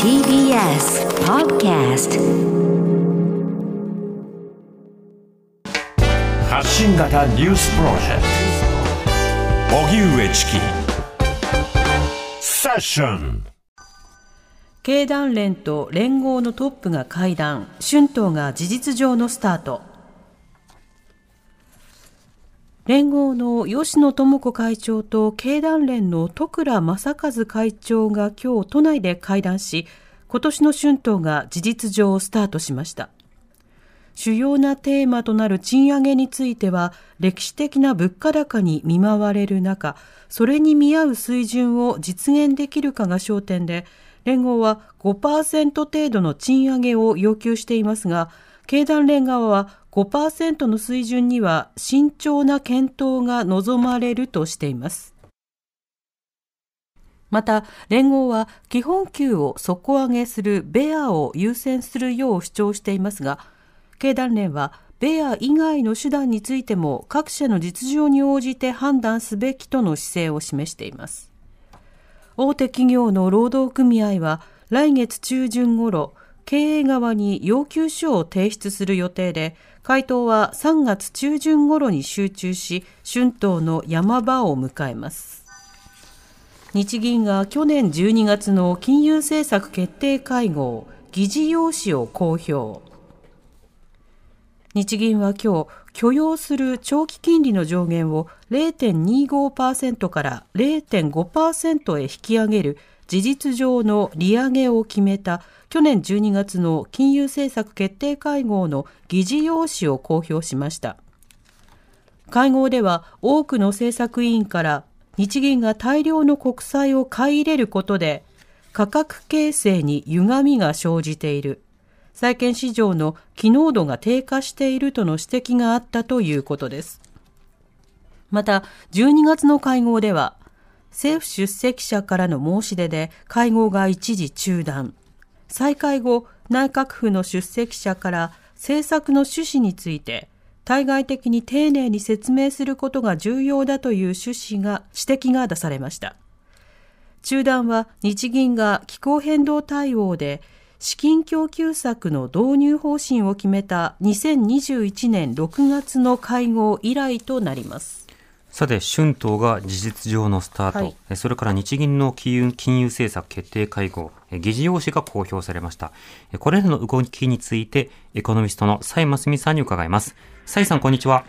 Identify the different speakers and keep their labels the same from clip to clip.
Speaker 1: TBS Podcast
Speaker 2: 発信型ニュースプロジェクト。荻上チキ。セッション。
Speaker 3: 経団連と連合のトップが会談。春闘が事実上のスタート連合の吉野智子会長と経団連の戸倉正和会長が今日都内で会談し今年の春闘が事実上スタートしました。主要なテーマとなる賃上げについては歴史的な物価高に見舞われる中それに見合う水準を実現できるかが焦点で連合は5%程度の賃上げを要求していますが経団連側は5%の水準には慎重な検討が望まれるとしています。また、連合は基本給を底上げするベアを優先するよう主張していますが、経団連はベア以外の手段についても各社の実情に応じて判断すべきとの姿勢を示しています。大手企業の労働組合は来月中旬ごろ、経営側に要求書を提出する予定で、回答は3月中旬頃に集中し、春闘の山場を迎えます。日銀が去年12月の金融政策決定会合、議事要旨を公表。日銀は今日、許容する長期金利の上限を0.25%から0.5%へ引き上げる事実上の利上げを決めた去年12月の金融政策決定会合の議事要旨を公表しました。会合では多くの政策委員から日銀が大量の国債を買い入れることで価格形成に歪みが生じている。債券市場の機能度が低下しているとの指摘があったということです。また、12月の会合では、政府出席者からの申し出で会合が一時中断。再開後、内閣府の出席者から政策の趣旨について、対外的に丁寧に説明することが重要だという趣旨が、指摘が出されました。中断は日銀が気候変動対応で資金供給策の導入方針を決めた2021年6月の会合以来となります。
Speaker 4: さて、春闘が事実上のスタート、はい、それから日銀の金融金融政策決定会合、議事要旨が公表されました。これらの動きについて、エコノミストの蔡真澄さんに伺います。蔡さん、こんにちは。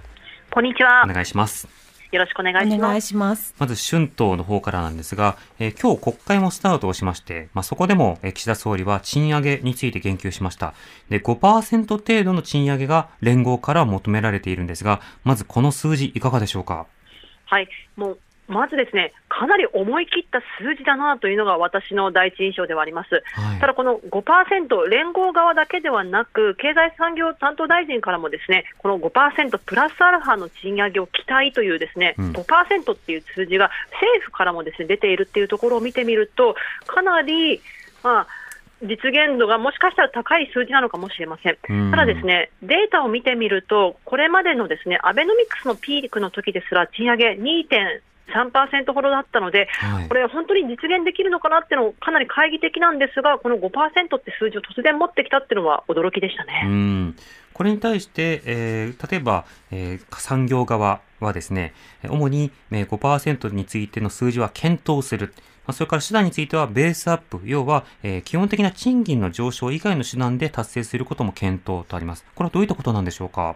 Speaker 5: こんにちは。
Speaker 4: お願いします。
Speaker 5: よろしくお願いします。お願いします。
Speaker 4: まず春闘の方からなんですが、えー、今日国会もスタートをしまして、まあ、そこでも、えー、岸田総理は賃上げについて言及しました。で、5%程度の賃上げが連合から求められているんですが、まずこの数字いかがでしょうか？
Speaker 5: はい、もうまずですね、かなり思い切った数字だなというのが私の第一印象ではあります。はい、ただ、この5%、連合側だけではなく、経済産業担当大臣からもですね、この5%プラスアルファの賃上げを期待というですね、うん、5%っていう数字が政府からもですね出ているっていうところを見てみると、かなり、まあ、実現度がもしかしたら高い数字なのかもしれません。ただですね、データを見てみると、これまでのですね、アベノミクスのピークの時ですら、賃上げ2.3%ほどだったので、はい、これ、本当に実現できるのかなっていうのかなり懐疑的なんですが、この5%って数字を突然持ってきたっていうのは驚きでしたね。
Speaker 4: これに対して、えー、例えば、えー、産業側はですね、主に5%についての数字は検討する。まそれから手段についてはベースアップ、要は、え、基本的な賃金の上昇以外の手段で達成することも検討とあります。これはどういったことなんでしょうか？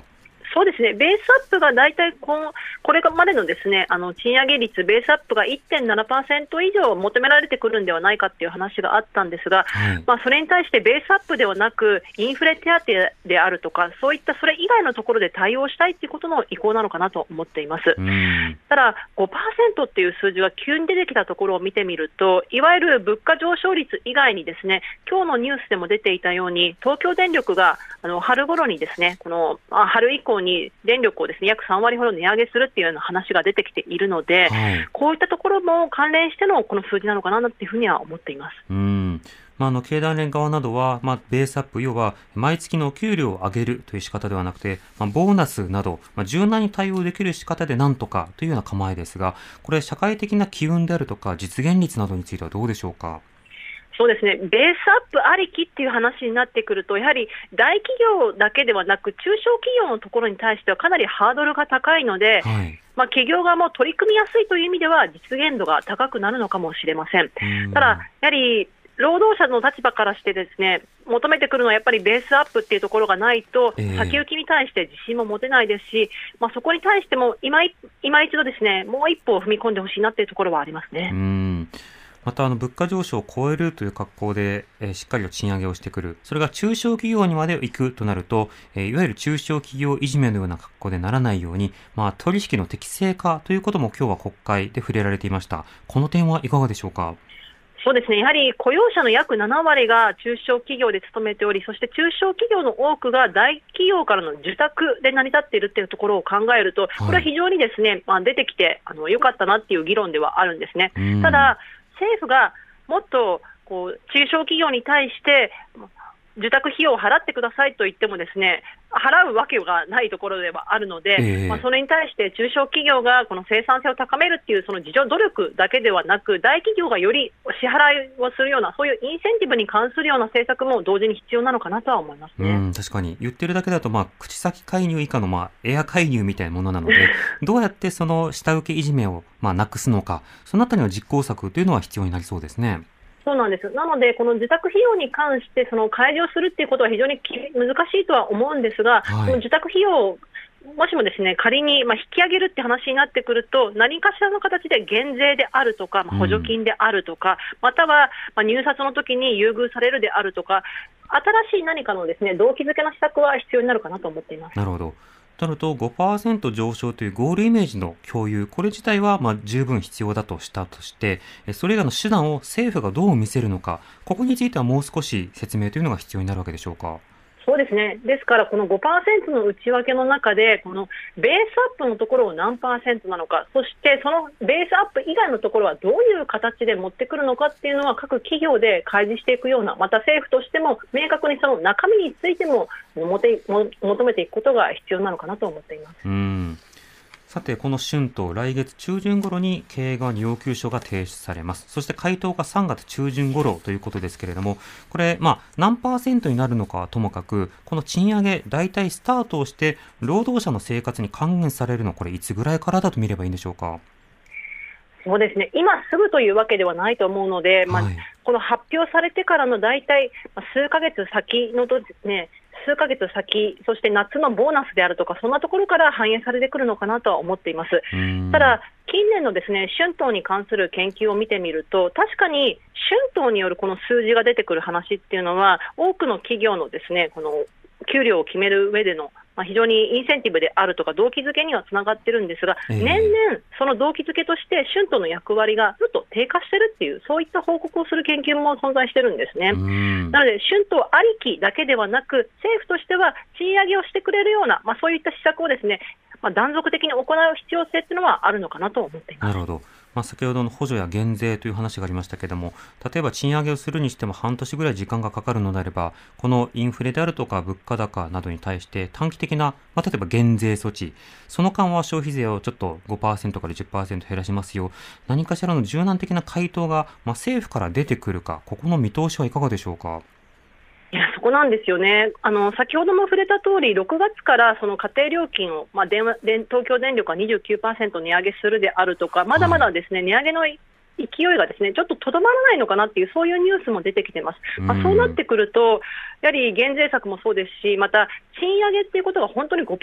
Speaker 5: そうですね、ベースアップが大体ここれまでのですねあの賃上げ率、ベースアップが1.7%以上求められてくるんではないかっていう話があったんですが、はい、まあ、それに対してベースアップではなく、インフレ手当であるとか、そういったそれ以外のところで対応したいということの意向なのかなと思っています。ただ、5%っていう数字が急に出てきたところを見てみると、いわゆる物価上昇率以外にですね今日のニュースでも出ていたように、東京電力があの春頃にですねこの春以降にに電力をですね約3割ほど値上げするっていうような話が出てきているので、はい、こういったところも関連してのこの数字なのかなというふうには思っています。
Speaker 4: うんまあ、あの経団連側などは、まあ、ベースアップ、要は毎月の給料を上げるという仕方ではなくて、まあ、ボーナスなど、まあ、柔軟に対応できる仕方でなんとかというような構えですが、これ、社会的な機運であるとか、実現率などについてはどうでしょうか？
Speaker 5: そうですね、ベースアップありきっていう話になってくると、やはり大企業だけではなく、中小企業のところに対してはかなりハードルが高いので、
Speaker 4: はい。
Speaker 5: まあ、企業側も取り組みやすいという意味では、実現度が高くなるのかもしれません。
Speaker 4: うん
Speaker 5: ただ、やはり労働者の立場からしてですね、求めてくるのはやっぱりベースアップっていうところがないと、
Speaker 4: ええ
Speaker 5: 先行きに対して自信も持てないですし、まあ、そこに対しても今い今一度ですね、もう一歩踏み込んでほしいなっていうところはありますね。
Speaker 4: うん。また、あの、物価上昇を超えるという格好で、えーしっかりと賃上げをしてくる。それが中小企業にまで行くとなると、えーいわゆる中小企業いじめのような格好でならないように、まあ、取引の適正化ということも今日は国会で触れられていました。この点はいかがでしょうか？
Speaker 5: そうですね、やはり雇用者の約7割が中小企業で勤めており、そして中小企業の多くが大企業からの受託で成り立っているというところを考えると、これは非常にですね、まあ、出てきてあの良かったなっていう議論ではあるんですね。
Speaker 4: うん
Speaker 5: ただ、政府がもっとこう中小企業に対して、受託費用を払ってくださいと言ってもですね、払うわけがないところではあるので、
Speaker 4: ええ
Speaker 5: まあ、それに対して中小企業がこの生産性を高めるっていうその自助努力だけではなく、大企業がより支払いをするような、そういうインセンティブに関するような政策も同時に必要なのかなとは思いますね。
Speaker 4: うん、確かに。言ってるだけだと、まあ、口先介入以下の、まあ、エア介入みたいなものなので、どうやってその下請けいじめを、まあ、なくすのか、そのあたりの実行策というのは必要になりそうですね。
Speaker 5: そうなんです。なので、この受託費用に関して、その開示をするっていうことは非常にき難しいとは思うんですが、
Speaker 4: はい
Speaker 5: この受託費用をもしもですね、仮にまあ引き上げるって話になってくると、何かしらの形で減税であるとか、まあ補助金であるとか、またはまあ入札の時に優遇されるであるとか、新しい何かのですね、動機づけの施策は必要になるかなと思っています。
Speaker 4: なるほど。となると、5%上昇というゴールイメージの共有、これ自体はま十分必要だとしたとして、それ以外の手段を政府がどう見せるのか、ここについてはもう少し説明というのが必要になるわけでしょうか？
Speaker 5: そうですね。ですから、この5%の内訳の中で、このベースアップのところを何パーセントなのか、そしてそのベースアップ以外のところはどういう形で持ってくるのかっていうのは各企業で開示していくような、また政府としても明確にその中身についても求めていくことが必要なのかなと思っています。
Speaker 4: うん。さて、この春闘、来月中旬頃に経営側に要求書が提出されます。そして回答が3月中旬頃ということですけれども、これ、まあ、何パーセントになるのかはともかく、この賃上げ、大体スタートをして、労働者の生活に還元されるのは、これ、いつぐらいからだと見ればいいんでしょうか？
Speaker 5: そうですね。今すぐというわけではないと思うので、まあ
Speaker 4: はい
Speaker 5: この発表されてからの大体まあ数ヶ月先のとですね、数ヶ月先、そして夏のボーナスであるとか、そんなところから反映されてくるのかなとは思っています。
Speaker 4: うん
Speaker 5: ただ、近年のですね春闘に関する研究を見てみると、確かに春闘によるこの数字が出てくる話っていうのは、多くの企業のですねこの給料を決める上での、まあ、非常にインセンティブであるとか、動機づけにはつながってるんですが、
Speaker 4: ええ
Speaker 5: 年々、その動機づけとして、春闘の役割がずっと低下してるっていう、そういった報告をする研究も存在してるんですね。
Speaker 4: うん
Speaker 5: なので、春闘ありきだけではなく、政府としては賃上げをしてくれるような、まあ、そういった施策をですね、まあ、断続的に行う必要性っていうのはあるのかなと思っています。
Speaker 4: なるほど。まあ、先ほどの補助や減税という話がありましたけれども、例えば賃上げをするにしても半年ぐらい時間がかかるのであれば、このインフレであるとか物価高などに対して短期的な、まあ、例えば減税措置、その間は消費税をちょっと5%から10%減らしますよ、何かしらの柔軟的な回答が、まあ、政府から出てくるか、ここの見通しはいかがでしょうか？
Speaker 5: いやそこなんですよね、あの先ほども触れた通り、6月からその家庭料金を、まあ、電話電東京電力は29%値上げするであるとか、まだまだですね、値上げの勢いがですねちょっととどまらないのかなっていう、そういうニュースも出てきてます。まあ、
Speaker 4: うん
Speaker 5: そうなってくると、やはり減税策もそうですし、また賃上げっていうことが本当に5%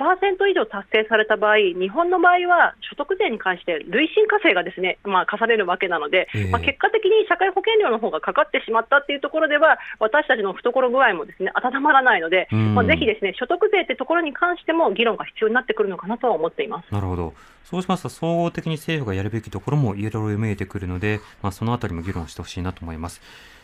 Speaker 5: 以上達成された場合、日本の場合は所得税に関して累進課税がですね、まあ、課されるわけなので、
Speaker 4: ええ
Speaker 5: まあ、結果的に社会保険料の方がかかってしまったっていうところでは、私たちの懐具合もですね温まらないので、
Speaker 4: うん
Speaker 5: まあ、ぜひですね所得税ってところに関しても議論が必要になってくるのかなとは思っています。
Speaker 4: なるほど。そうしますと、総合的に政府がやるべきところもいろいろ見えてくるので、まあ、そのあたりも議論してほしいなと思います。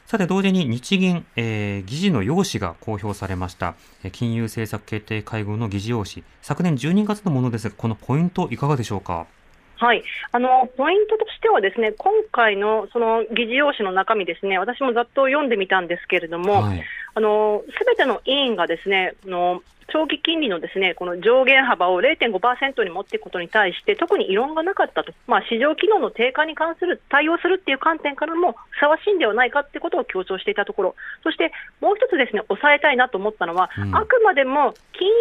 Speaker 4: さて、同時に日銀、えー議事の要旨が公表されました。えー金融政策決定会合の議事要旨。昨年12月のものですが、このポイントいかがでしょうか？
Speaker 5: はい、あのポイントとしては、ですね今回のその議事要旨の中身、ですね私もざっと読んでみたんですけれども、
Speaker 4: はい。
Speaker 5: あのすべての委員がですねあの長期金利のですねこの上限幅を0.5%に持っていくことに対して特に異論がなかったと、まあ、市場機能の低下に関する対応するっていう観点からもふさわしいんではないかってことを強調していたところ、そしてもう一つですね抑えたいなと思ったのは、うん、あくまでも金融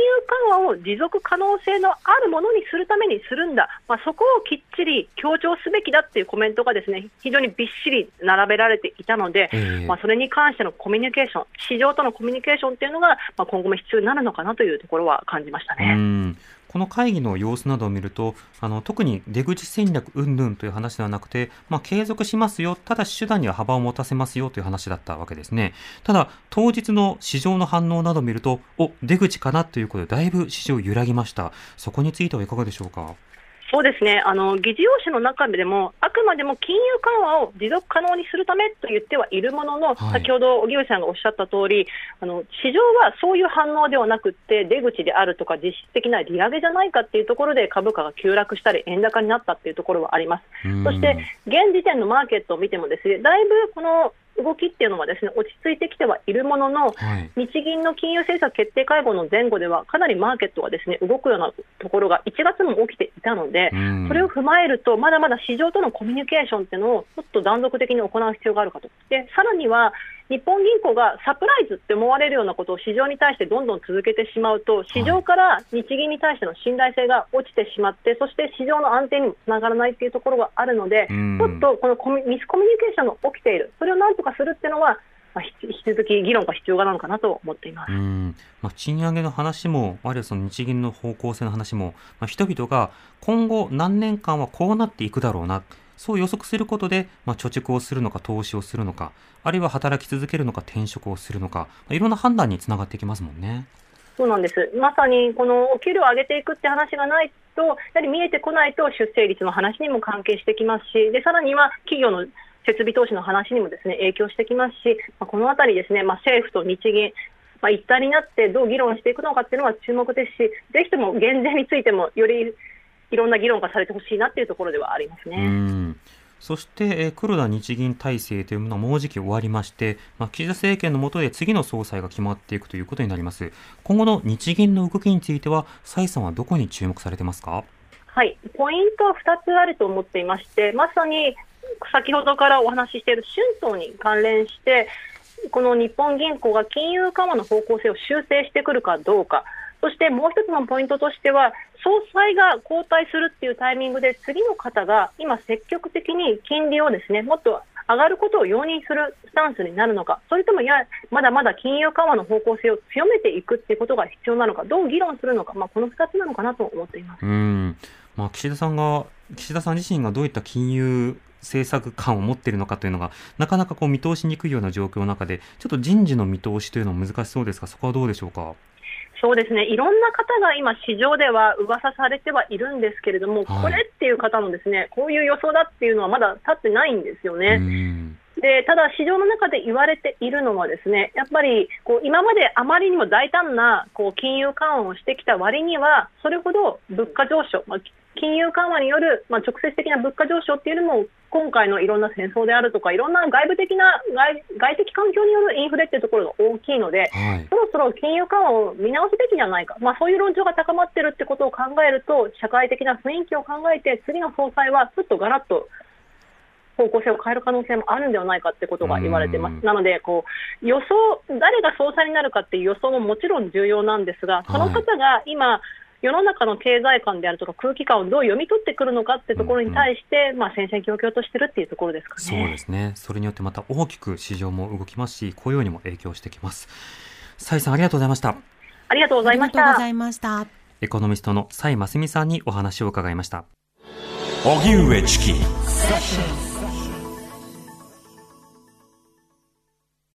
Speaker 5: 緩和を持続可能性のあるものにするためにするんだ、まあ、そこをきっちり強調すべきだっていうコメントがですね非常にびっしり並べられていたので、えー、まあ、それに関してのコミュニケーション、市場とのコミュニケーションっていうのが、まあ、今後も必要になるのかなとというところは感じましたね。
Speaker 4: この会議の様子などを見ると、あの特に出口戦略云々という話ではなくて、まあ、継続しますよ、ただし手段には幅を持たせますよという話だったわけですね。ただ、当日の市場の反応などを見ると、お出口かなということで、だいぶ市場揺らぎました。そこについてはいかがでしょうか？
Speaker 5: そうですね。あの議事要旨の中でも、あくまでも金融緩和を持続可能にするためと言ってはいるものの、はい、先ほど荻上さんがおっしゃった通りあり、市場はそういう反応ではなくて、出口であるとか、実質的な利上げじゃないかっていうところで株価が急落したり、円高になったっていうところはあります。そして現時点のマーケットを見てもですねだいぶこの動きっていうのはですね落ち着いてきてはいるものの、はい、日銀の金融政策決定会合の前後ではかなりマーケットがですね動くようなところが1月も起きていたので、それを踏まえるとまだまだ市場とのコミュニケーションっていうのをちょっと断続的に行う必要があるかと。でさらには日本銀行がサプライズって思われるようなことを市場に対してどんどん続けてしまうと、市場から日銀に対しての信頼性が落ちてしまって、そして市場の安定にもつながらないというところがあるので、ちょっとこのコミミスコミュニケーションが起きている、それをなんとかするっていうのは、まあ、引き続き議論が必要なのかなと思っています。
Speaker 4: まあ、賃上げの話も、あるいはその日銀の方向性の話も、まあ、人々が今後何年間はこうなっていくだろうな。そう予測することで、まあ、貯蓄をするのか、投資をするのか、あるいは働き続けるのか、転職をするのか、まあ、いろんな判断につながってきますもんね。
Speaker 5: そうなんですまさにこのお給料を上げていくって話がないと、やはり見えてこないと出生率の話にも関係してきますし、でさらには企業の設備投資の話にもですね影響してきますし、まあ、このあたりですね、まあ、政府と日銀、まあ、一体になってどう議論していくのかっていうのは注目ですし、ぜひとも減税についてもよりいろんな議論がされてほしいなっていうところではありますね。
Speaker 4: そして、え黒田日銀体制というものはもうじき終わりまして、まあ、岸田政権の下で次の総裁が決まっていくということになります。今後の日銀の動きについては、蔡さんはどこに注目されてますか？
Speaker 5: はい、ポイントは2つあると思っていまして、まさに先ほどからお話ししている春闘に関連して、この日本銀行が金融緩和の方向性を修正してくるかどうか、そしてもう一つのポイントとしては、総裁が交代するっていうタイミングで、次の方が今、積極的に金利をですねもっと上がることを容認するスタンスになるのか、それともや、まだまだ金融緩和の方向性を強めていくっていうことが必要なのか、どう議論するのか、まあ、この2つなのかなと思っていますうん
Speaker 4: まあ、岸田さんが岸田さん自身がどういった金融政策感を持っているのかというのが、なかなかこう見通しにくいような状況の中で、ちょっと人事の見通しというのは難しそうですが、そこはどうでしょうか？
Speaker 5: そうですね。いろんな方が今、市場では噂されてはいるんですけれども、はい、これっていう方のですねこういう予想だっていうのはまだ立ってないんですよね。でただ、市場の中で言われているのはですねやっぱりこう今まであまりにも大胆なこう金融緩和をしてきた割にはそれほど物価上昇、まあ、金融緩和による、まあ、直接的な物価上昇っていうのも今回のいろんな戦争であるとかいろんな外部的な外外的環境によるインフレっていうところが大きいので、はい、そろそろ金融緩和を見直すべきじゃないか、まあ、そういう論調が高まっているってことを考えると社会的な雰囲気を考えて次の総裁はちょっとガラッと方向性を変える可能性もあるんではないかってことが言われています。なのでこう予想誰が総裁になるかっていう予想ももちろん重要なんですが、その方が今、はい世の中の経済観であるとか空気感をどう読み取ってくるのかっていうところに対して、うんうん、まあ、戦々恐々としてるっていうところですかね。
Speaker 4: そうですね。それによってまた大きく市場も動きますし、雇用にも影響してきます。蔡さんありがとうございました。
Speaker 5: ありがとうございました。ありがとうござい
Speaker 3: ました。
Speaker 4: エコノミストの蔡真澄さんにお話を伺いました。
Speaker 2: 荻上チキ。